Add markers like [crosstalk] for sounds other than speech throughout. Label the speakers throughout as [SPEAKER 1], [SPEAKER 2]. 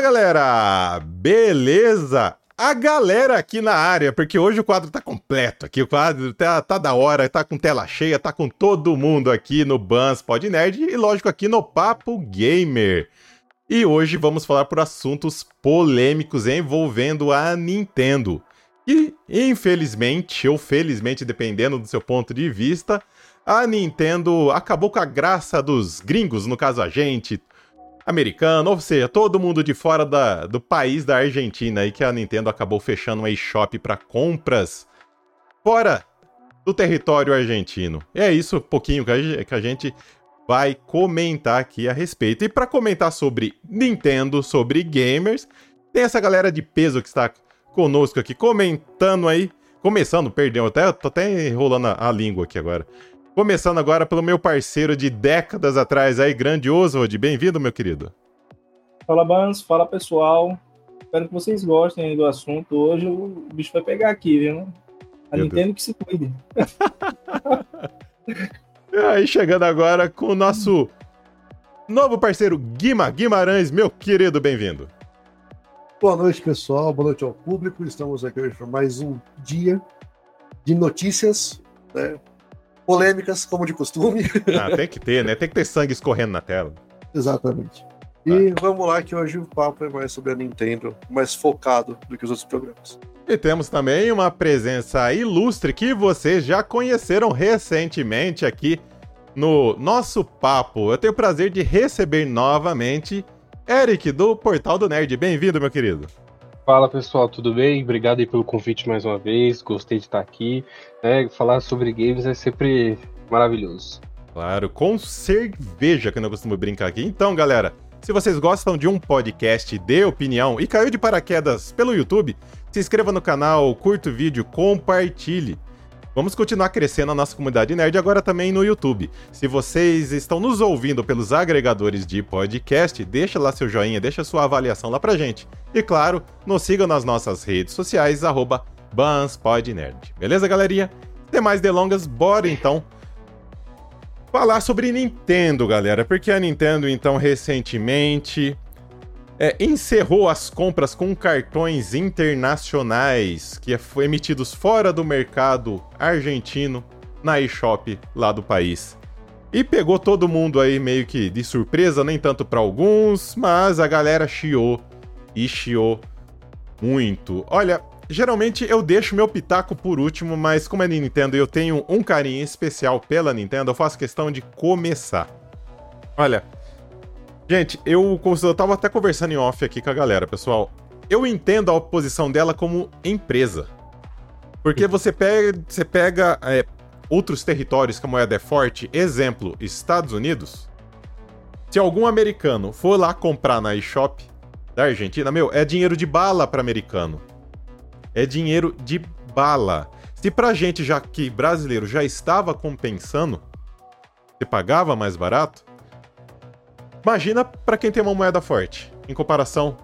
[SPEAKER 1] Fala galera, beleza? A galera aqui na área, porque hoje o quadro tá completo aqui, o quadro tá, tá da hora, tá com tela cheia, tá com todo mundo aqui no Bans Pod Nerd e lógico aqui no Papo Gamer. E hoje vamos falar por assuntos polêmicos envolvendo a Nintendo. E infelizmente, ou felizmente, dependendo do seu ponto de vista, a Nintendo acabou com a graça dos gringos, no caso a gente, americano, ou seja, todo mundo de fora da, do país da Argentina aí que a Nintendo acabou fechando um eShop para compras fora do território argentino. E é isso, um pouquinho que a, gente vai comentar aqui a respeito. E para comentar sobre Nintendo, sobre gamers, tem essa galera de peso que está conosco aqui comentando aí. Começando, perdeu, até, tô até enrolando a, a língua aqui agora. Começando agora pelo meu parceiro de décadas atrás aí, grande Oswald. Bem-vindo, meu querido.
[SPEAKER 2] Fala, Bans. Fala, pessoal. Espero que vocês gostem do assunto. Hoje o bicho vai pegar aqui, viu? A meu Nintendo Deus. que se cuide. [laughs]
[SPEAKER 1] aí, chegando agora com o nosso novo parceiro Guima Guimarães, meu querido, bem-vindo.
[SPEAKER 3] Boa noite, pessoal. Boa noite ao público. Estamos aqui hoje para mais um dia de notícias, né? Polêmicas, como de costume. [laughs]
[SPEAKER 1] Ah, tem que ter, né? Tem que ter sangue escorrendo na tela.
[SPEAKER 3] Exatamente. E ah. vamos lá, que hoje o papo é mais sobre a Nintendo, mais focado do que os outros programas.
[SPEAKER 1] E temos também uma presença ilustre que vocês já conheceram recentemente aqui no nosso papo. Eu tenho o prazer de receber novamente Eric do Portal do Nerd. Bem-vindo, meu querido.
[SPEAKER 4] Fala pessoal, tudo bem? Obrigado pelo convite mais uma vez. Gostei de estar aqui. É, falar sobre games é sempre maravilhoso.
[SPEAKER 1] Claro, com cerveja que eu não costumo brincar aqui. Então, galera, se vocês gostam de um podcast de opinião e caiu de paraquedas pelo YouTube, se inscreva no canal, curta o vídeo, compartilhe. Vamos continuar crescendo a nossa comunidade nerd agora também no YouTube. Se vocês estão nos ouvindo pelos agregadores de podcast, deixa lá seu joinha, deixa sua avaliação lá pra gente. E claro, nos sigam nas nossas redes sociais, arroba BansPodNerd. Beleza, galerinha? Sem mais delongas, bora então falar sobre Nintendo, galera. Porque a Nintendo, então, recentemente é, encerrou as compras com cartões internacionais que foram emitidos fora do mercado argentino na eShop lá do país. E pegou todo mundo aí meio que de surpresa, nem tanto para alguns, mas a galera chiou e chiou muito. Olha, geralmente eu deixo meu pitaco por último, mas como é Nintendo e eu tenho um carinho especial pela Nintendo, eu faço questão de começar. Olha, Gente, eu, eu tava até conversando em off aqui com a galera, pessoal. Eu entendo a oposição dela como empresa. Porque você pega, você pega é, outros territórios que a moeda é forte, exemplo, Estados Unidos. Se algum americano for lá comprar na eShop da Argentina, meu, é dinheiro de bala para americano. É dinheiro de bala. Se pra gente já que brasileiro já estava compensando, você pagava mais barato, Imagina para quem tem uma moeda forte, em comparação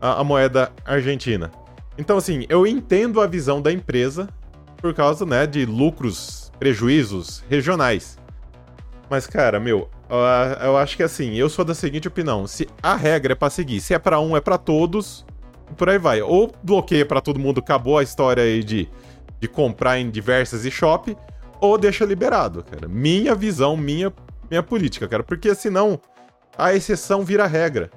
[SPEAKER 1] à, à, moeda argentina. Então, assim, eu entendo a visão da empresa por causa, né, de lucros, prejuízos regionais. Mas, cara, meu, eu acho que assim, eu sou da seguinte opinião: se a regra é pra seguir, se é para um, é para todos, e por aí vai. Ou bloqueia para todo mundo, acabou a história aí de, de comprar em diversas e-shop, ou deixa liberado, cara. Minha visão, minha, minha política, cara. Porque senão a exceção vira regra.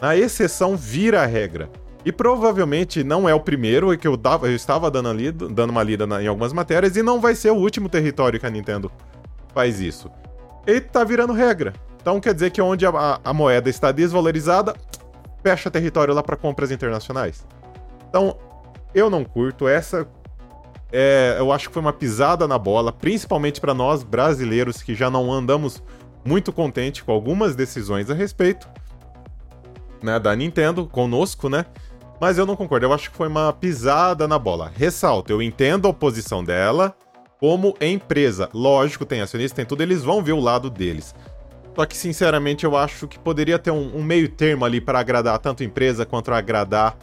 [SPEAKER 1] A exceção vira regra. E provavelmente não é o primeiro que eu, dava, eu estava dando, dando uma lida na, em algumas matérias, e não vai ser o último território que a Nintendo faz isso. E tá virando regra. Então quer dizer que onde a, a moeda está desvalorizada, fecha território lá para compras internacionais. Então, eu não curto. Essa é, eu acho que foi uma pisada na bola, principalmente para nós brasileiros que já não andamos muito contente com algumas decisões a respeito né, da Nintendo conosco, né? Mas eu não concordo, eu acho que foi uma pisada na bola. Ressalto, eu entendo a oposição dela como empresa. Lógico, tem acionista, tem tudo, eles vão ver o lado deles. Só que, sinceramente, eu acho que poderia ter um, um meio termo ali para agradar tanto a empresa quanto agradar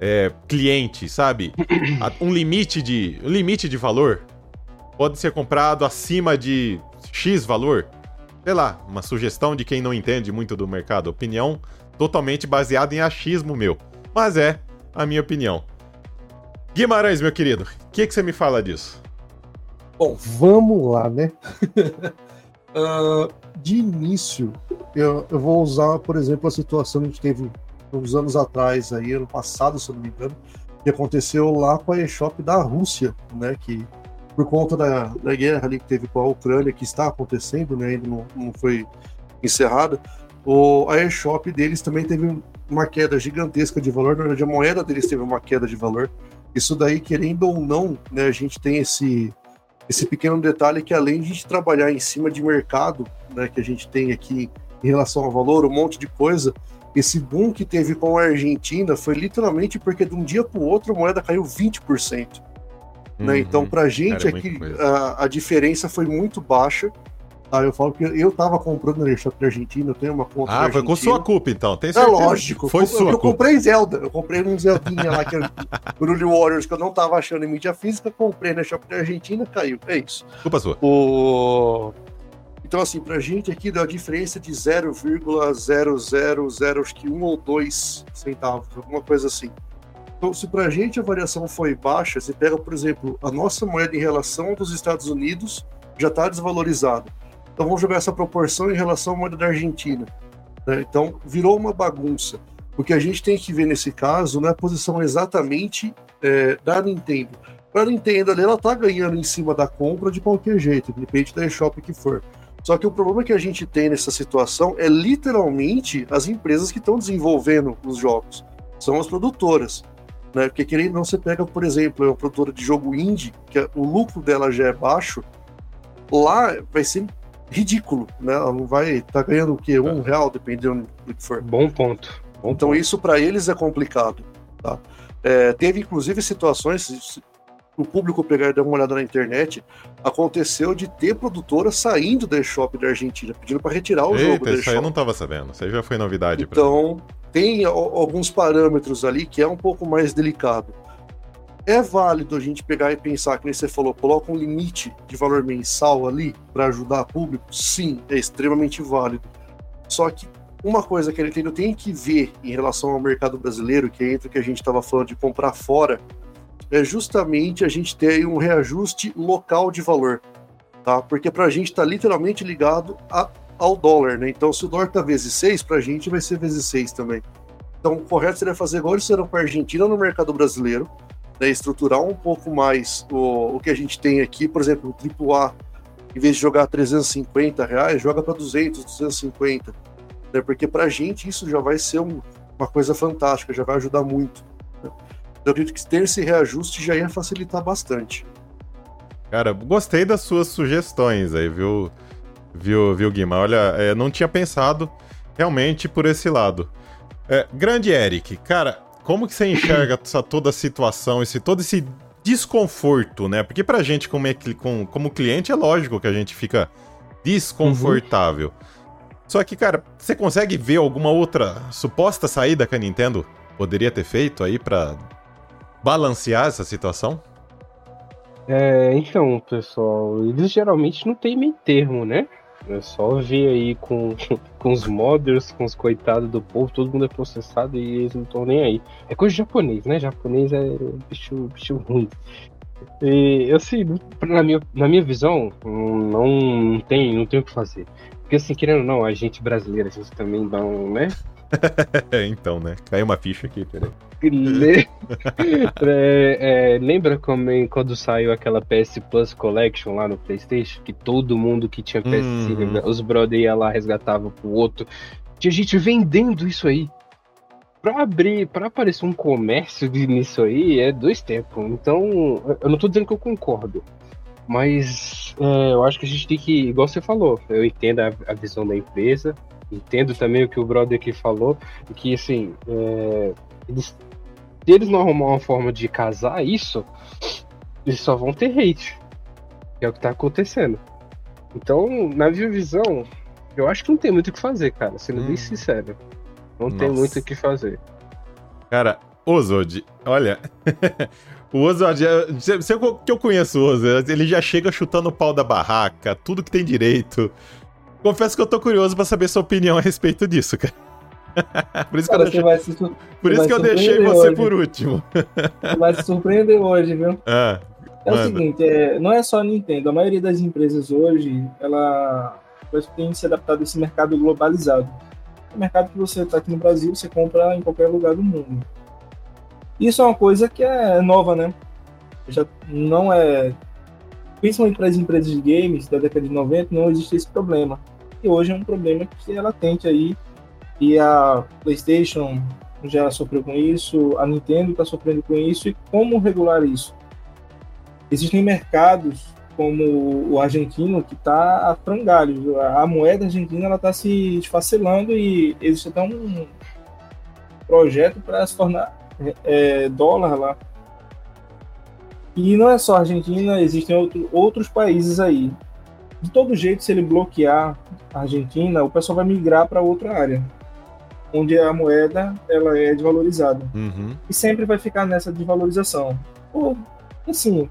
[SPEAKER 1] é, cliente, sabe? [coughs] Um limite de, um limite de valor pode ser comprado acima de X valor sei lá, uma sugestão de quem não entende muito do mercado, opinião totalmente baseado em achismo meu. Mas é a minha opinião. Guimarães, meu querido, o que, que você me fala disso?
[SPEAKER 3] Bom, vamos lá, né? uh, [laughs] de início, eu, eu, vou usar, por exemplo, a situação que a gente teve uns anos atrás, aí, ano passado, se eu não me engano, que aconteceu lá com a eShop da Rússia, né? Que por conta da, da guerra ali que teve com a Ucrânia, que está acontecendo, né? Ainda não, não foi encerrada, o, a eShop deles também teve uma queda gigantesca de valor, na verdade a moeda deles teve uma queda de valor. Isso daí, querendo ou não, né, a gente tem esse, esse pequeno detalhe que além de a gente trabalhar em cima de mercado, né, que a gente tem aqui em relação ao valor, um monte de coisa, esse boom que teve com a Argentina foi literalmente porque de um dia para o outro a moeda caiu 20%. Né? Uhum, né? Então, para a gente é aqui, a, a, diferença foi muito baixa. Tá? Eu falo que eu estava comprando na eShop da Argentina, eu tenho uma conta.
[SPEAKER 1] Ah, foi com sua culpa então, tem
[SPEAKER 3] é certeza? É lógico. Foi eu, sua eu, eu comprei Zelda, eu comprei um Zeldinha lá que é Brulho Warriors que eu não estava achando em mídia física, comprei na eShop da Argentina, caiu. É isso.
[SPEAKER 1] Culpa sua.
[SPEAKER 3] O... Então, assim, pra gente aqui deu a diferença de 0,000, acho que um ou dois centavos, alguma coisa assim. Então, se pra gente a variação foi baixa, você pega, por exemplo, a nossa moeda em relação dos Estados Unidos já está desvalorizada. Então, vamos jogar essa proporção em relação à moeda da Argentina. Né? Então, virou uma bagunça. O que a gente tem que ver nesse caso não é a posição exatamente é, da Nintendo. Para a Nintendo, ela está ganhando em cima da compra de qualquer jeito, independente da eShop que for. Só que o problema que a gente tem nessa situação é literalmente as empresas que estão desenvolvendo os jogos. São as produtoras. Né? Porque querendo não, você pega, por exemplo, uma produtora de jogo indie, que o lucro dela já é baixo, lá vai ser ridículo, né? Ela não vai estar tá ganhando o quê? Um é. real, dependendo do que for.
[SPEAKER 4] Bom ponto. Bom
[SPEAKER 3] então
[SPEAKER 4] ponto.
[SPEAKER 3] isso para eles é complicado. Tá? É, teve inclusive situações, o público pegar e dar uma olhada na internet, aconteceu de ter produtora saindo da eShop da Argentina, pedindo para retirar o
[SPEAKER 1] Eita,
[SPEAKER 3] jogo da
[SPEAKER 1] isso aí eu não estava sabendo. Isso aí já foi novidade.
[SPEAKER 3] Então, tem alguns parâmetros ali que é um pouco mais delicado. É válido a gente pegar e pensar, como você falou, coloca um limite de valor mensal ali para ajudar o público? Sim, é extremamente válido. Só que uma coisa que a Nintendo tem que ver em relação ao mercado brasileiro, que é entre o que a gente estava falando de comprar fora, é justamente a gente ter um reajuste local de valor, tá? Porque para a gente está literalmente ligado a, ao dólar, né? Então, se o dólar está vezes 6, para a gente vai ser vezes 6 também. Então, o correto seria fazer igual eles para a Argentina no mercado brasileiro, né? estruturar um pouco mais o, o que a gente tem aqui, por exemplo, o AAA, em vez de jogar 350 reais, joga para 200, 250. Né? Porque para a gente isso já vai ser um, uma coisa fantástica, já vai ajudar muito. Eu acredito que ter esse reajuste já ia facilitar bastante.
[SPEAKER 1] Cara, gostei das suas sugestões aí, viu, viu, viu Guima? Olha, é, não tinha pensado realmente por esse lado. É, grande Eric, cara, como que você enxerga [clears throat] essa toda a situação, esse todo esse desconforto, né? Porque pra gente, como, é, como, como cliente, é lógico que a gente fica desconfortável. Uhum. Só que, cara, você consegue ver alguma outra suposta saída que a Nintendo poderia ter feito aí para balancear essa situação?
[SPEAKER 4] É, então, pessoal, eles geralmente não tem meio termo, né? É só ver aí com, [laughs] com os modders, com os coitados do povo, todo mundo é processado e eles não estão nem aí. É coisa de japonês, né? Japonês é bicho, bicho ruim. E assim, na minha, na minha visão, não, tem não tem o que fazer. Porque assim, querendo ou não, a gente brasileira, a gente também dá um, né? [laughs]
[SPEAKER 1] então, né? Caiu uma ficha aqui, peraí.
[SPEAKER 4] é, [laughs] é, lembra como, quando saiu aquela PS Plus Collection lá no PlayStation? Que todo mundo que tinha PS, hum. os brother ia lá, resgatava pro outro. Tinha gente vendendo isso aí. Pra abrir, pra aparecer um comércio nisso aí, é dois tempos. Então, eu não tô dizendo que eu concordo. Mas é, eu acho que a gente tem que, igual você falou, eu entendo a, a visão da empresa, entendo também o que o brother aqui falou, que assim, é, eles se eles não arrumar uma forma de casar isso, eles só vão ter hate. Que é o que tá acontecendo. Então, na minha visão, eu acho que não tem muito o que fazer, cara. Sendo hum. bem sincero. Não Nossa. tem muito o que fazer.
[SPEAKER 1] Cara, Ozod, olha. [laughs] o Ozod, você que eu conheço o Ozod, ele já chega chutando o pau da barraca, tudo que tem direito. Confesso que eu tô curioso para saber sua opinião a respeito disso, cara. por isso
[SPEAKER 2] Cara,
[SPEAKER 1] que eu,
[SPEAKER 2] sur-
[SPEAKER 1] por isso que eu deixei você
[SPEAKER 2] hoje.
[SPEAKER 1] por último.
[SPEAKER 2] você vai se surpreender hoje, viu? [laughs]
[SPEAKER 1] Ah,
[SPEAKER 2] É o
[SPEAKER 1] Manda.
[SPEAKER 2] seguinte, é, não é só a Nintendo, a maioria das empresas hoje, ela tem se adaptado a esse mercado globalizado. O mercado que você está aqui no Brasil, você compra em qualquer lugar do mundo. Isso é uma coisa que é nova, né? Já não é. Principalmente para as empresas de games da década de 90, não existe esse problema. E hoje é um problema que é latente aí. E a PlayStation já sofreu com isso, a Nintendo está sofrendo com isso. E como regular isso? Existem mercados como o argentino que está a frangalhos. A a moeda argentina ela está se esfacelando e existe até um projeto para se tornar é, dólar lá. E não é só a Argentina, existem outro, outros países aí. De todo jeito, se ele bloquear a Argentina, o pessoal vai migrar para outra área, onde a moeda ela é desvalorizada
[SPEAKER 1] uhum.
[SPEAKER 2] e sempre vai ficar nessa desvalorização. Ou, assim,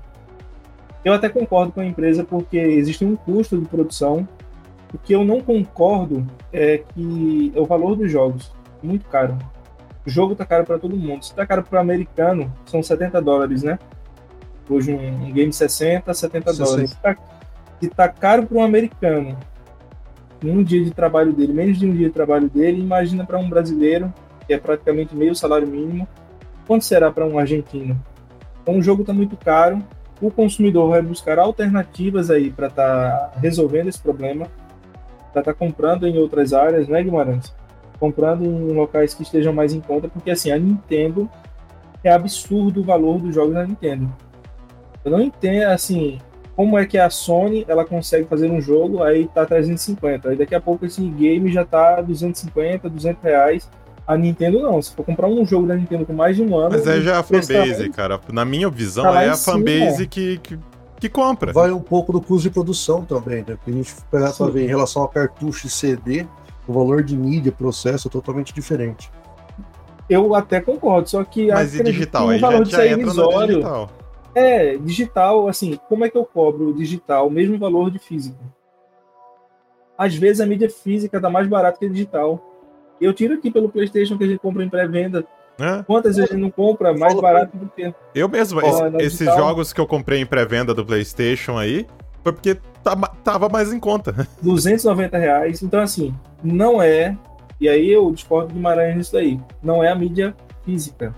[SPEAKER 2] eu até concordo com a empresa porque existe um custo de produção. O que eu não concordo é que é o valor dos jogos muito caro. O jogo tá caro para todo mundo. Se tá caro para o americano, são 70 dólares, né? Hoje um, um game 60, 70
[SPEAKER 3] 60.
[SPEAKER 2] dólares. Se tá, se tá caro para um americano, um dia de trabalho dele, menos de um dia de trabalho dele, imagina para um brasileiro, que é praticamente meio salário mínimo, quanto será para um argentino? Então o jogo está muito caro, o consumidor vai buscar alternativas aí para estar resolvendo esse problema, para estar comprando em outras áreas, né, Guimarães? Comprando em locais que estejam mais em conta, porque assim, a Nintendo é absurdo o valor dos jogos da Nintendo. Eu não entendo, assim, como é que a Sony ela consegue fazer um jogo, aí tá 350, aí daqui a pouco esse game já tá 250, 200 reais. A Nintendo não, se for comprar um jogo da Nintendo com mais de um ano.
[SPEAKER 1] Mas aí já é a
[SPEAKER 2] preço tá
[SPEAKER 1] fanbase, cara. Na minha visão,
[SPEAKER 2] Tá
[SPEAKER 1] é a
[SPEAKER 2] cima.
[SPEAKER 1] fanbase que, que, que compra.
[SPEAKER 3] Vai um pouco do custo de produção também, né? Porque a gente pegar pra ver em relação a cartucho e CD, o valor de mídia, processo é totalmente diferente.
[SPEAKER 2] Eu até concordo, só que
[SPEAKER 1] Mas e digital?
[SPEAKER 2] que
[SPEAKER 1] Aí já, já
[SPEAKER 2] é
[SPEAKER 1] entra no digital.
[SPEAKER 2] É, digital, assim, como é que eu cobro o digital o mesmo valor de físico? Às vezes a mídia física tá mais barata que a digital. Eu tiro aqui pelo PlayStation que a gente compra em pré-venda.
[SPEAKER 1] né?
[SPEAKER 2] Quantas vezes a gente não compra mais
[SPEAKER 3] Fala
[SPEAKER 2] barato do que.
[SPEAKER 1] Eu mesmo,
[SPEAKER 2] Ó,
[SPEAKER 1] esse-
[SPEAKER 2] na
[SPEAKER 1] esses
[SPEAKER 2] digital-
[SPEAKER 1] jogos que eu comprei em pré-venda do PlayStation aí, foi porque tava, tava mais em conta. [laughs]
[SPEAKER 2] 290 reais. Então, assim, não é. E aí eu discordo de Guimarães nisso daí. Não é a mídia física.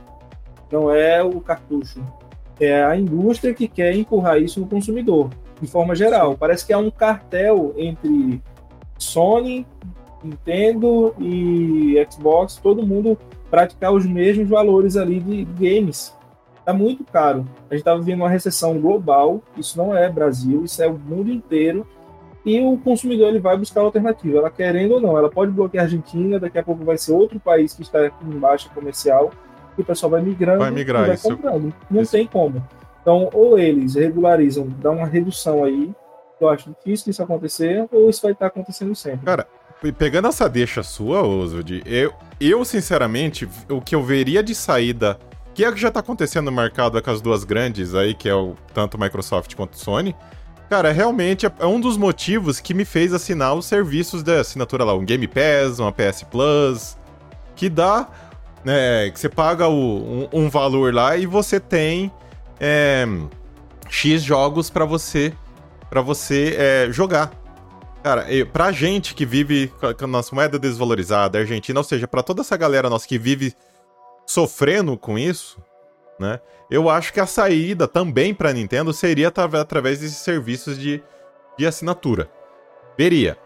[SPEAKER 2] Não é o cartucho. É a indústria que quer empurrar isso no consumidor, de forma geral. Parece que há um cartel entre Sony, Nintendo e Xbox, todo mundo praticar os mesmos valores ali de games. Tá muito caro. A gente tá vivendo uma recessão global. Isso não é Brasil, isso é o mundo inteiro e o consumidor ele vai buscar alternativa, ela querendo ou não, ela pode bloquear a Argentina, daqui a pouco vai ser outro país que está em baixa comercial, o pessoal vai migrando
[SPEAKER 1] Vai migrar,
[SPEAKER 2] e vai
[SPEAKER 1] isso-
[SPEAKER 2] comprando. Não
[SPEAKER 1] isso.
[SPEAKER 2] tem como. Então, ou eles regularizam, dá uma redução aí, eu acho difícil isso acontecer, ou isso vai estar acontecendo sempre.
[SPEAKER 1] Cara, Pegando essa deixa sua, Oswald, eu, eu, sinceramente, o que eu veria de saída, que é o que já tá acontecendo no mercado com as duas grandes aí, que é o tanto Microsoft quanto Sony, cara, realmente é é um dos motivos que me fez assinar os serviços da assinatura lá, um Game Pass, uma PS Plus, que dá, né, que você paga o- um, um valor lá e você tem é, X jogos pra você, pra você é, jogar. Cara, pra gente que vive com a- nossa moeda desvalorizada, Argentina, ou seja, pra toda essa galera nossa que vive sofrendo com isso, né? Eu acho que a saída também pra Nintendo seria atra- através desses serviços de, de assinatura. Veria.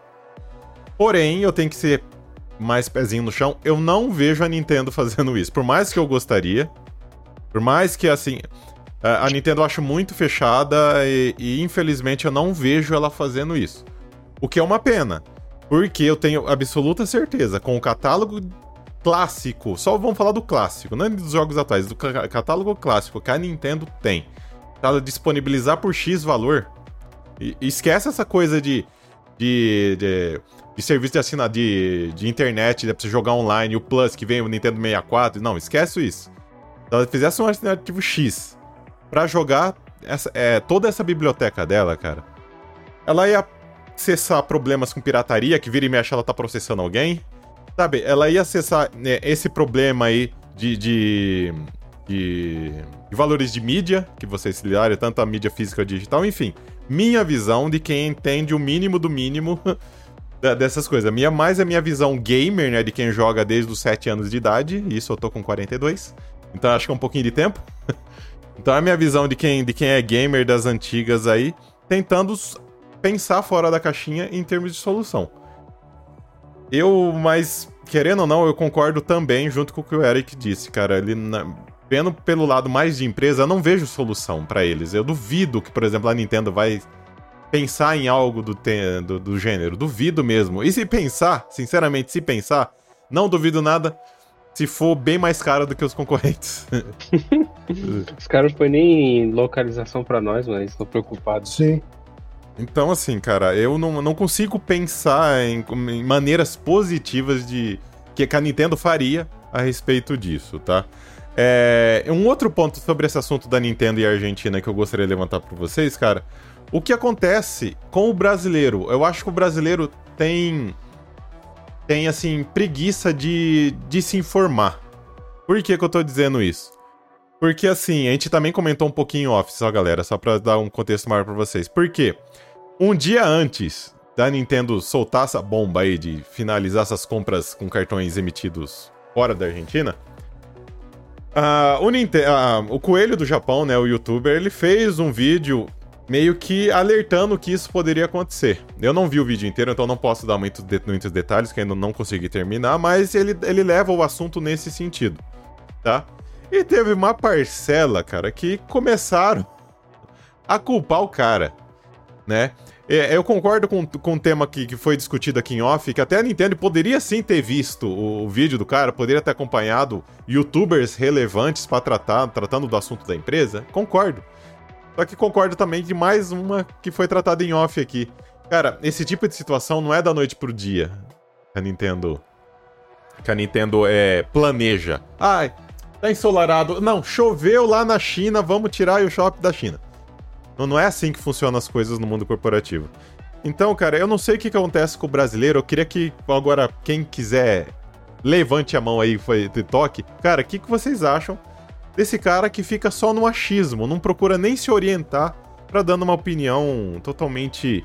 [SPEAKER 1] Porém, eu tenho que ser mais pezinho no chão. Eu não vejo a Nintendo fazendo isso. Por mais que eu gostaria. Por mais que, assim. A Nintendo eu acho muito fechada e, e, infelizmente eu não vejo ela fazendo isso. O que é uma pena. Porque eu tenho absoluta certeza, com o catálogo clássico, só vamos falar do clássico, não é dos jogos atuais, do ca- catálogo clássico que a Nintendo tem, ela disponibilizar por X valor, e esquece essa coisa de, de, de, de serviço de assina de, de internet, né, pra você jogar online, o Plus que vem o Nintendo 64, não, esquece isso. Se ela fizesse um alternativo X pra jogar essa, é, toda essa biblioteca dela, cara, ela ia acessar problemas com pirataria, que vira e mexe ela tá processando alguém. sabe, ela ia acessar né, esse problema aí de, de, de, de valores de mídia, que vocês se tanto a mídia física ou digital, enfim. Minha visão de quem entende o mínimo do mínimo [laughs] dessas coisas. Minha, mais a minha visão gamer, né, de quem joga desde os 7 anos de idade, isso eu tô com 42, então acho que é um pouquinho de tempo. [laughs] então a minha visão de quem, de quem é gamer das antigas aí, tentando pensar fora da caixinha em termos de solução. Eu, mas, querendo ou não, eu concordo também junto com o que o Eric disse, cara. Ele, na, vendo pelo lado mais de empresa, eu não vejo solução para eles. Eu duvido que, por exemplo, a Nintendo vai pensar em algo do, do, do gênero. Duvido mesmo. E se pensar, sinceramente, se pensar, não duvido nada se for bem mais caro do que os concorrentes. [laughs]
[SPEAKER 4] os caras não põem nem localização para nós, mas estão preocupados.
[SPEAKER 3] Sim.
[SPEAKER 1] Então, assim, cara, eu não, não consigo pensar em, em maneiras positivas de que a Nintendo faria a respeito disso, tá? É, um outro ponto sobre esse assunto da Nintendo e Argentina que eu gostaria de levantar para vocês, cara, o que acontece com o brasileiro? Eu acho que o brasileiro tem. tem, assim, preguiça de, de se informar. Por que, que eu tô dizendo isso? Porque, assim, a gente também comentou um pouquinho off, só galera, só pra dar um contexto maior pra vocês. Por quê? Um dia antes da Nintendo soltar essa bomba aí de finalizar essas compras com cartões emitidos fora da Argentina, uh, o, uh, o Coelho do Japão, né, o youtuber, ele fez um vídeo meio que alertando que isso poderia acontecer. Eu não vi o vídeo inteiro, então não posso dar muitos, de, muitos detalhes, que ainda não consegui terminar, mas ele, ele leva o assunto nesse sentido, tá? E teve uma parcela, cara, que começaram a culpar o cara, né? É, eu concordo com, com o tema que, que foi discutido aqui em off, que até a Nintendo poderia sim ter visto o, o vídeo do cara, poderia ter acompanhado youtubers relevantes para tratar, tratando do assunto da empresa. Concordo. Só que concordo também de mais uma que foi tratada em off aqui. Cara, esse tipo de situação não é da noite pro dia a Nintendo. Que a Nintendo é, planeja. Ai, tá ensolarado. Não, choveu lá na China, vamos tirar o shopping da China. Não, não é assim que funcionam as coisas no mundo corporativo. Então, cara, eu não sei o que, acontece com o brasileiro. Eu queria que agora, quem quiser, levante a mão aí e toque. Cara, o que, que vocês acham desse cara que fica só no achismo, não procura nem se orientar para dando uma opinião totalmente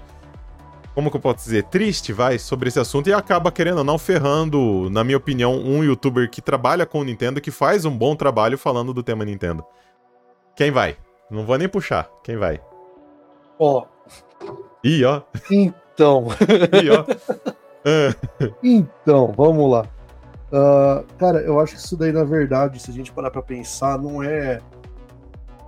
[SPEAKER 1] como que eu posso dizer, triste, vai, sobre esse assunto e acaba, querendo ou não, ferrando, na minha opinião, um youtuber que trabalha com o Nintendo, que faz um bom trabalho falando do tema Nintendo. Quem vai? Não vou nem puxar. Quem vai?
[SPEAKER 3] Ó.
[SPEAKER 1] Ih, ó.
[SPEAKER 3] Então. Ih, ó. [laughs] então, vamos lá. Uh, cara, eu acho que isso daí, na verdade, se a gente parar pra pensar, não é,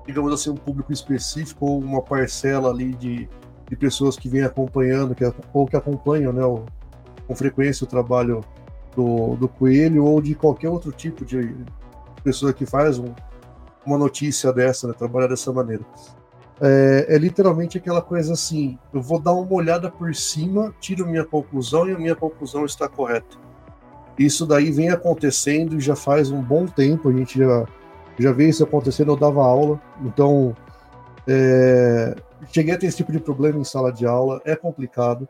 [SPEAKER 3] digamos assim, um público específico ou uma parcela ali de, de pessoas que vêm acompanhando, que, ou que acompanham, né, o, com frequência o trabalho do, do Coelho ou de qualquer outro tipo de pessoa que faz um, uma notícia dessa, né, trabalhar dessa maneira. É, é, literalmente aquela coisa assim: eu vou dar uma olhada por cima, tiro minha conclusão e a minha conclusão está correta. Isso daí vem acontecendo já faz um bom tempo, a gente já, já vê isso acontecendo, eu dava aula, então é, cheguei a ter esse tipo de problema em sala de aula, é complicado.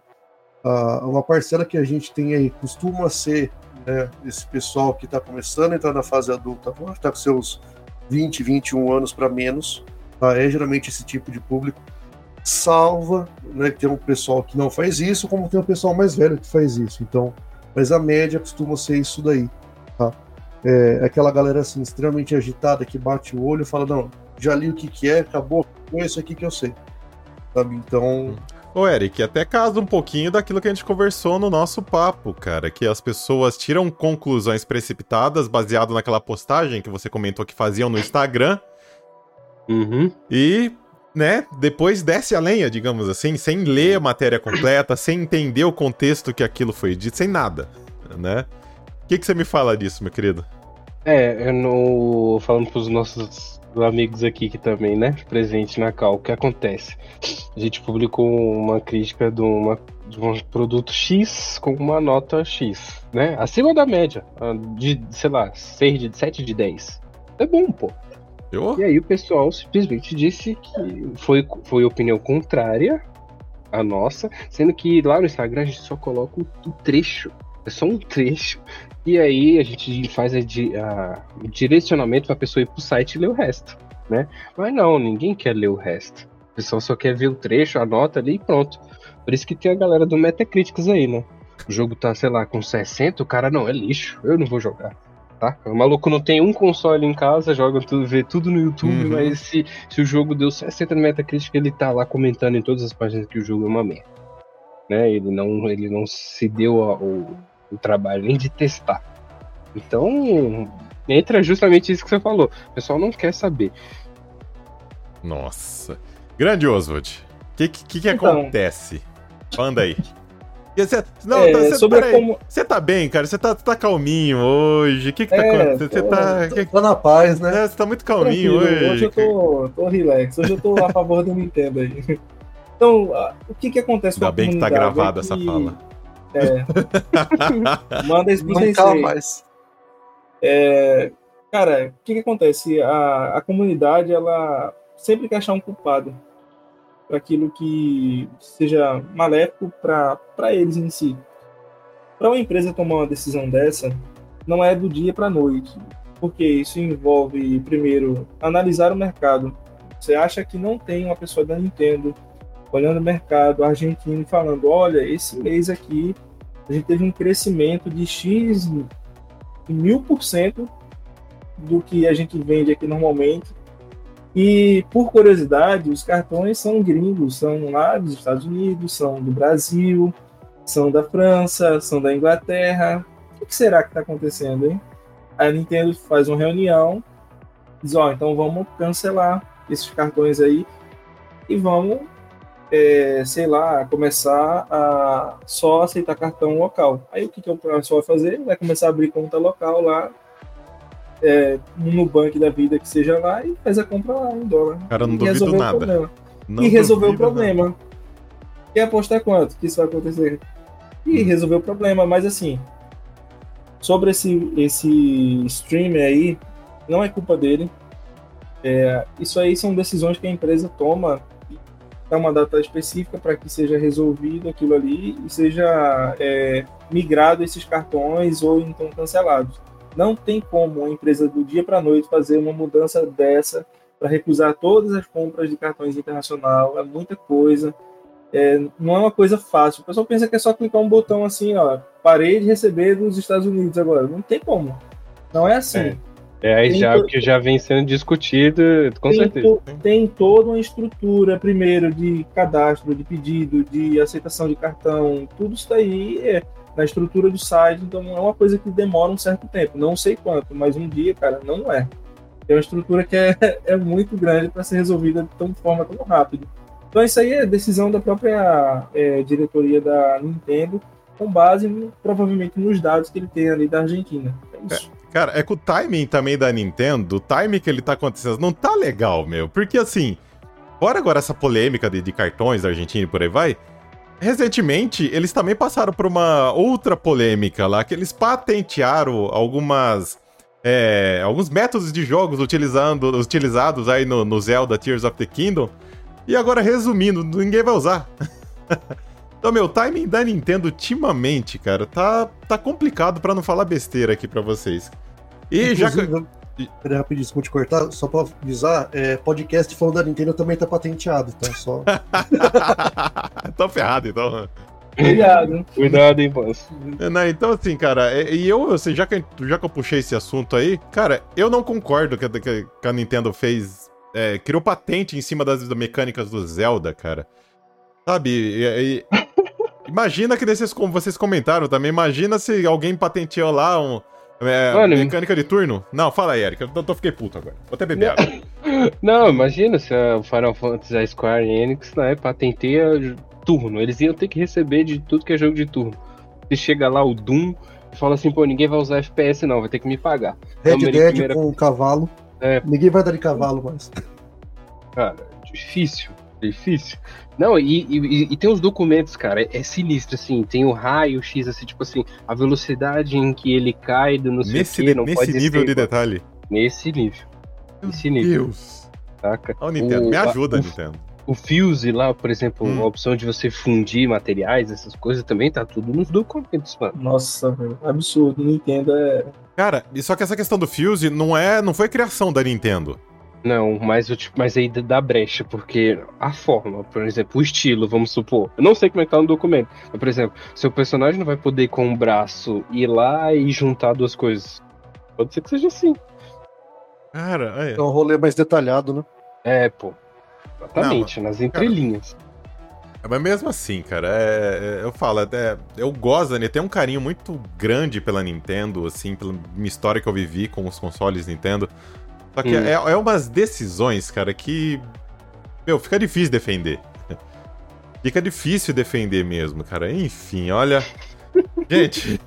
[SPEAKER 3] Ah, uma parcela que a gente tem aí costuma ser né, esse pessoal que está começando a entrar na fase adulta, está com seus 20, 21 anos para menos, tá? é geralmente esse tipo de público. Salva, né, que tem um pessoal que não faz isso, como tem um pessoal mais velho que faz isso. Então, mas a média costuma ser isso daí, tá? É aquela galera assim, extremamente agitada, que bate o olho e fala, não, já li o que que é, acabou, é isso aqui que eu sei. Sabe? Então...
[SPEAKER 1] Ô, Eric, até casa um pouquinho daquilo que a gente conversou no nosso papo, cara, que as pessoas tiram conclusões precipitadas baseado naquela postagem que você comentou que faziam no Instagram.
[SPEAKER 4] Uhum.
[SPEAKER 1] E né, depois desce a lenha, digamos assim, sem ler a matéria completa, sem entender o contexto que aquilo foi dito, sem nada, né? O que, que você me fala disso, meu querido?
[SPEAKER 4] É, eu não... falando pros nossos amigos aqui que também, né, presente na Cal, o que acontece? A gente publicou uma crítica de, uma, de um produto X com uma nota X, né, acima da média, de, sei lá, 6 de, 7 de 10. É bom, pô.
[SPEAKER 1] Eu?
[SPEAKER 4] E aí o pessoal simplesmente disse que foi, foi opinião contrária à nossa, sendo que lá no Instagram a gente só coloca o trecho É só um trecho. E aí a gente faz a, a, o direcionamento para a pessoa ir pro site e ler o resto, né? Mas não, ninguém quer ler o resto. O pessoal só quer ver o trecho, anota ali e pronto. Por isso que tem a galera do Metacritics aí, né? O jogo tá, sei lá, com 60, o cara não, é lixo, eu não vou jogar. Tá? O maluco não tem um console em casa, joga tudo, vê tudo no YouTube, uhum. mas se, se o jogo deu 60 no Metacritic, ele tá lá comentando em todas as páginas que o jogo é uma merda. Né? Ele, não, ele não se deu ao, o trabalho nem de testar. Então, entra justamente isso que você falou. O pessoal não quer saber.
[SPEAKER 1] Nossa. Grande Oswald. O que, que, que então, acontece? Manda aí. Você, não, é, tá, sobre como... você tá bem, cara? Você tá, tá calminho hoje? O que que tá é, acontecendo? Você tá...
[SPEAKER 3] Tô, tô na paz, né?
[SPEAKER 1] É, você tá muito calminho Tranquilo,
[SPEAKER 2] hoje. Hoje eu tô, tô relax. Hoje eu tô a favor do Nintendo aí. Então, o que que acontece
[SPEAKER 1] Ainda com a bem que tá gravada é que... essa fala.
[SPEAKER 2] É. [laughs] Manda isso pro Não mais. É, cara, o que que acontece? A, a comunidade, ela sempre quer achar um culpado para aquilo que seja maléfico para eles em si. Para uma empresa tomar uma decisão dessa, não é do dia para a noite, porque isso envolve, primeiro, analisar o mercado. Você acha que não tem uma pessoa da Nintendo olhando o mercado argentino falando: olha, esse mês aqui a gente teve um crescimento de X mil por cento do que a gente vende aqui normalmente e, por curiosidade, os cartões são gringos, são lá dos Estados Unidos, são do Brasil, são da França, são da Inglaterra. O que será que está acontecendo, hein? A Nintendo faz uma reunião, diz: Ó, oh, então vamos cancelar esses cartões aí e vamos, é, sei lá, começar a só aceitar cartão local. Aí o que, que o pessoal vai fazer? Vai começar a abrir conta local lá é, no Nubank da vida que seja lá e faz a compra lá em dólar.
[SPEAKER 1] Cara, não duvido nada.
[SPEAKER 2] Não e resolveu o problema. Nada. E apostar quanto que isso vai acontecer? E hum. resolveu o problema, mas assim, sobre esse, esse streamer aí, não é culpa dele. É, isso aí são decisões que a empresa toma dá uma data específica para que seja resolvido aquilo ali e seja é, migrado esses cartões ou então cancelados. Não tem como uma empresa do dia para a noite fazer uma mudança dessa para recusar todas as compras de cartões internacional. É muita coisa. É, não é uma coisa fácil. O pessoal pensa que é só clicar um botão assim, ó, parei de receber dos Estados Unidos agora. Não tem como. Não é assim.
[SPEAKER 4] É. É aí já to... que já vem sendo discutido, com
[SPEAKER 2] tem
[SPEAKER 4] certeza.
[SPEAKER 2] To... Tem toda uma estrutura, primeiro, de cadastro, de pedido, de aceitação de cartão, tudo isso daí é na estrutura do site, então é uma coisa que demora um certo tempo, não sei quanto, mas um dia, cara, não é. É uma estrutura que é, [laughs] é muito grande para ser resolvida de tão forma tão rápida. Então isso aí é decisão da própria é, diretoria da Nintendo, com base provavelmente nos dados que ele tem ali da Argentina. É isso.
[SPEAKER 1] É, cara, é que o timing também da Nintendo, o timing que ele tá acontecendo não tá legal, meu. Porque assim, fora agora essa polêmica de, de cartões da Argentina e por aí vai, Recentemente, eles também passaram por uma outra polêmica lá, que eles patentearam algumas. É, alguns métodos de jogos utilizando, utilizados aí no, no Zelda Tears of the Kingdom. E agora, resumindo, ninguém vai usar. [laughs] então, meu, o timing da Nintendo ultimamente, cara, tá, tá complicado para não falar besteira aqui para vocês.
[SPEAKER 3] E Inclusive, já. Peraí, rapidinho, desculpa te cortar, só pra avisar, é, podcast falando da Nintendo também tá patenteado, tá? Só. [laughs]
[SPEAKER 1] tá ferrado, então.
[SPEAKER 2] Cuidado.
[SPEAKER 4] Cuidado, hein, boss.
[SPEAKER 1] Não, então, assim, cara, e eu, assim, já que, já que eu puxei esse assunto aí, cara, eu não concordo que, que, que a Nintendo fez. É, criou patente em cima das, das mecânicas do Zelda, cara. Sabe? E, e, [laughs] imagina que desses, como vocês comentaram também, imagina se alguém patenteou lá um é, Mano, mecânica de turno? Não, fala aí, Eric. Eu tô, fiquei puto agora. Vou até beber água. [laughs]
[SPEAKER 4] Não, imagina se o Final Fantasy, a Square Enix, né, patenteia turno. Eles iam ter que receber de tudo que é jogo de turno. Se chega lá o Doom e fala assim, pô, ninguém vai usar FPS não, vai ter que me pagar.
[SPEAKER 3] Red então, Dead primeira... com cavalo. É... Ninguém vai dar de cavalo mais.
[SPEAKER 4] Cara, difícil, difícil. Não, e, e, e, tem os documentos, cara, é, é, sinistro, assim, tem o raio X, assim, tipo assim, a velocidade em que ele cai do não sei
[SPEAKER 1] nesse,
[SPEAKER 4] o que,
[SPEAKER 1] não nesse pode nível ser, de detalhe.
[SPEAKER 4] Nesse nível. Nesse nível. Deus.
[SPEAKER 1] Saca? Ô, Nintendo, o, me ajuda, a, Nintendo.
[SPEAKER 4] O Fuse lá, por exemplo,
[SPEAKER 1] Hum.
[SPEAKER 4] a opção de você fundir materiais, essas coisas também tá tudo nos documentos, mano.
[SPEAKER 2] Nossa, velho, absurdo. Nintendo é.
[SPEAKER 1] Cara, e só que essa questão do Fuse não é, não foi criação da Nintendo.
[SPEAKER 4] Não, mas, eu, tipo, mas aí dá brecha, porque a forma, por exemplo, o estilo, vamos supor. Eu não sei como é que tá no documento. Mas, por exemplo, seu personagem não vai poder com um braço ir lá e juntar duas coisas. Pode ser que seja assim.
[SPEAKER 1] Cara, é.
[SPEAKER 3] É um rolê mais detalhado, né?
[SPEAKER 4] É, pô. Exatamente, nas entrelinhas.
[SPEAKER 1] Mas mesmo assim, cara, é- é- eu falo, é- eu gosto Nintendo, tenho um carinho muito grande pela Nintendo, assim, pela minha história que eu vivi com os consoles Nintendo. Só que
[SPEAKER 4] Hum.
[SPEAKER 1] é, é umas decisões, cara, que. Meu, fica difícil defender. Fica difícil defender mesmo, cara. Enfim, olha. Gente.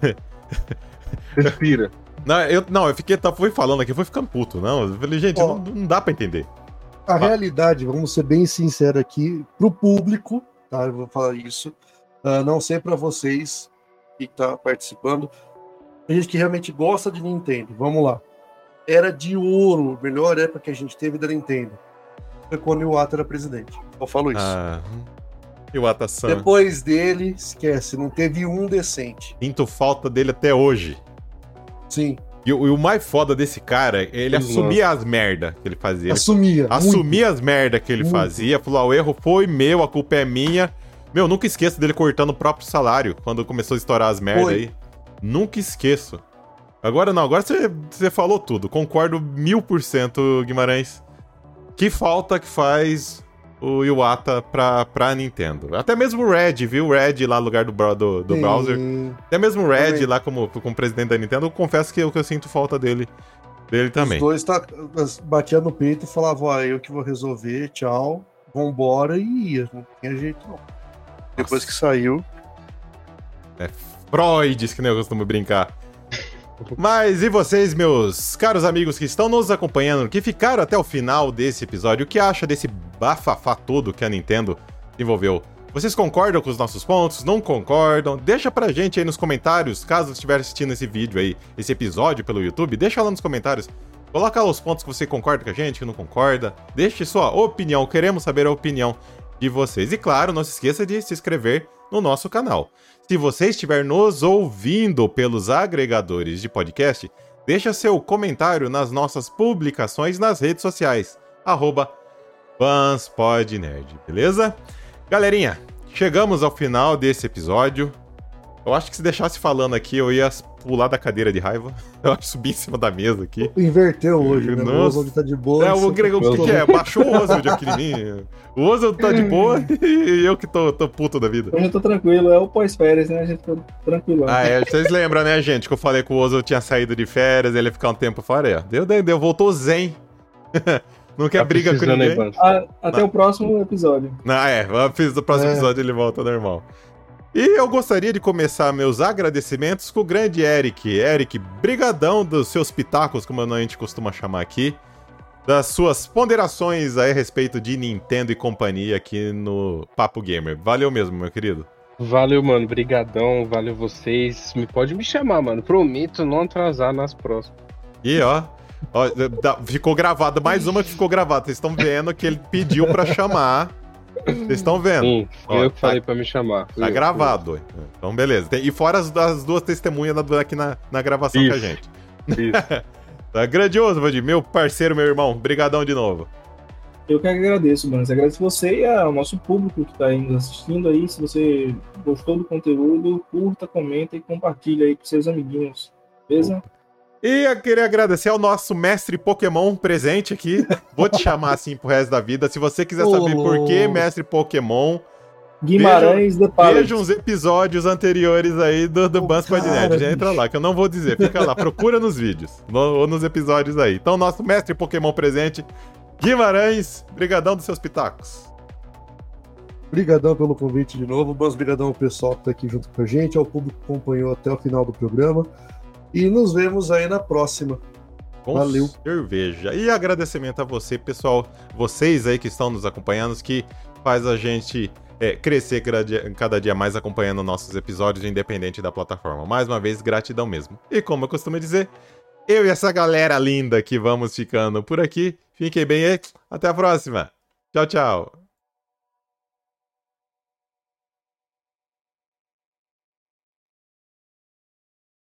[SPEAKER 4] Respira.
[SPEAKER 1] Não, eu, não, eu fiquei, tá, fui falando aqui, fui ficando puto, não. Eu falei, gente,
[SPEAKER 3] Ó.
[SPEAKER 1] não, não dá pra entender.
[SPEAKER 3] A realidade, vamos ser bem sinceros aqui, pro público, tá? Eu vou falar isso. ah, não sei pra vocês que tá participando. A gente que realmente gosta de Nintendo. Vamos lá. Era de ouro, melhor época que a gente teve da Nintendo. Foi quando o Iwata era presidente. Eu falo isso.
[SPEAKER 1] Ah. E o Atasan.
[SPEAKER 3] Depois dele, esquece, não teve um decente.
[SPEAKER 1] Sinto falta dele até hoje.
[SPEAKER 3] Sim,
[SPEAKER 1] E, o- e o mais foda desse cara, ele
[SPEAKER 4] Nossa.
[SPEAKER 1] assumia as merda que ele fazia.
[SPEAKER 3] Assumia. muito.
[SPEAKER 1] assumia as merda que ele
[SPEAKER 3] Muito.
[SPEAKER 1] fazia, falou: ah, o erro foi meu, a culpa é minha. Meu, nunca esqueço dele cortando o próprio salário quando começou a estourar as merda
[SPEAKER 3] Foi.
[SPEAKER 1] aí. Nunca esqueço. Agora não, agora você, você falou tudo. Concordo mil por cento, Guimarães. Que falta que faz o Iwata pra, pra Nintendo. Até mesmo o Red, viu? O Red lá no lugar do, do, do browser. Até mesmo o Red
[SPEAKER 3] Também.
[SPEAKER 1] lá como, como presidente da Nintendo, eu confesso que eu, que eu sinto falta dele, dele também.
[SPEAKER 3] Os dois tá, batia no peito e falava, ó, eu que vou resolver, tchau, vambora, e ia. Não tinha jeito, não. Depois que saiu.
[SPEAKER 1] Freud, que nem eu costumo brincar. Mas e vocês, meus caros amigos que estão nos acompanhando, que ficaram até o final desse episódio, o que acha desse bafafá todo que a Nintendo desenvolveu? Vocês concordam com os nossos pontos? Não concordam? Deixa pra gente aí nos comentários, caso estiver assistindo esse vídeo aí, esse episódio pelo YouTube, deixa lá nos comentários. Coloca lá os pontos que você concorda com a gente, que não concorda. Deixe sua opinião, queremos saber a opinião de vocês. E claro, não se esqueça de se inscrever no nosso canal. Se você estiver nos ouvindo pelos agregadores de podcast, deixa seu comentário nas nossas publicações nas redes sociais. Arroba FansPodNerd, beleza? Galerinha, chegamos ao final desse episódio. Eu acho que se deixasse falando aqui, eu ia pular da cadeira de raiva. [laughs] Eu acho que subir em cima da mesa aqui.
[SPEAKER 3] Inverteu hoje, né?
[SPEAKER 1] Nossa.
[SPEAKER 3] O Oswald tá de boa.
[SPEAKER 1] É, o, Greg-
[SPEAKER 3] tá-
[SPEAKER 1] o que, que é? Baixou o Oswald aqui em mim. O Oswald tá de [laughs] boa e eu que tô, tô puto da vida.
[SPEAKER 2] Hoje eu tô tranquilo, é o pós-férias, né? A gente tá tranquilão.
[SPEAKER 1] Ah, é, vocês lembram, né, gente, que eu falei que o Oswald tinha saído de férias, ele ia ficar um tempo fora. aí, ó. Deu, deu, deu, voltou zen. [laughs] Não quer
[SPEAKER 4] Tá
[SPEAKER 1] briga com ninguém.
[SPEAKER 4] Banzo.
[SPEAKER 2] Ah, até o próximo episódio.
[SPEAKER 1] Ah, é, fiz do próximo
[SPEAKER 3] É.
[SPEAKER 1] episódio ele volta normal. E eu gostaria de começar meus agradecimentos com o grande Eric. Eric, brigadão dos seus pitacos, como a gente costuma chamar aqui, das suas ponderações aí a respeito de Nintendo e companhia aqui no Papo Gamer. Valeu mesmo, meu querido.
[SPEAKER 4] Valeu, mano. Brigadão. Valeu vocês. Me pode me chamar, mano. Prometo não atrasar nas próximas.
[SPEAKER 1] E ó, ó, ficou gravado, mais uma que ficou gravada. Vocês estão vendo que ele pediu pra chamar. Vocês estão vendo?
[SPEAKER 4] Sim,
[SPEAKER 1] Ó,
[SPEAKER 4] eu que
[SPEAKER 1] tá-
[SPEAKER 4] falei pra me chamar.
[SPEAKER 1] Tá
[SPEAKER 4] Eu-
[SPEAKER 1] gravado. Então, beleza. E fora as, as duas testemunhas da- aqui na, na gravação com a
[SPEAKER 4] Isso.
[SPEAKER 1] gente.
[SPEAKER 4] Isso. [laughs]
[SPEAKER 1] Tá grandioso, Valdir. Meu parceiro, meu irmão. Brigadão de novo.
[SPEAKER 2] Eu que agradeço, mano. Agradeço você e ao nosso público que tá aí nos assistindo aí. Se você gostou do conteúdo, curta, comenta e compartilha aí com seus amiguinhos. Beleza?
[SPEAKER 1] E eu queria agradecer ao nosso mestre Pokémon presente aqui. Vou te chamar assim pro resto da vida. Se você quiser saber por que mestre Pokémon,
[SPEAKER 2] Guimarães The Palette.
[SPEAKER 1] veja uns episódios anteriores aí do, do
[SPEAKER 3] Ô,
[SPEAKER 1] Bans Nerd. Já entra lá, que eu não vou dizer. Fica lá, procura nos vídeos. no- ou nos episódios aí. Então, nosso mestre Pokémon presente, Guimarães, brigadão dos seus pitacos.
[SPEAKER 3] Brigadão pelo convite de novo. Bons brigadão ao pessoal que tá aqui junto com a gente, ao público que acompanhou até o final do programa. E nos vemos aí na próxima.
[SPEAKER 1] Com
[SPEAKER 3] Valeu.
[SPEAKER 1] cerveja. E agradecimento a você, pessoal, vocês aí que estão nos acompanhando, que faz a gente é, crescer cada dia, cada dia mais acompanhando nossos episódios, independente da plataforma. Mais uma vez, gratidão mesmo. E como eu costumo dizer, eu e essa galera linda que vamos ficando por aqui. Fiquem bem aí. Até a próxima. Tchau, tchau.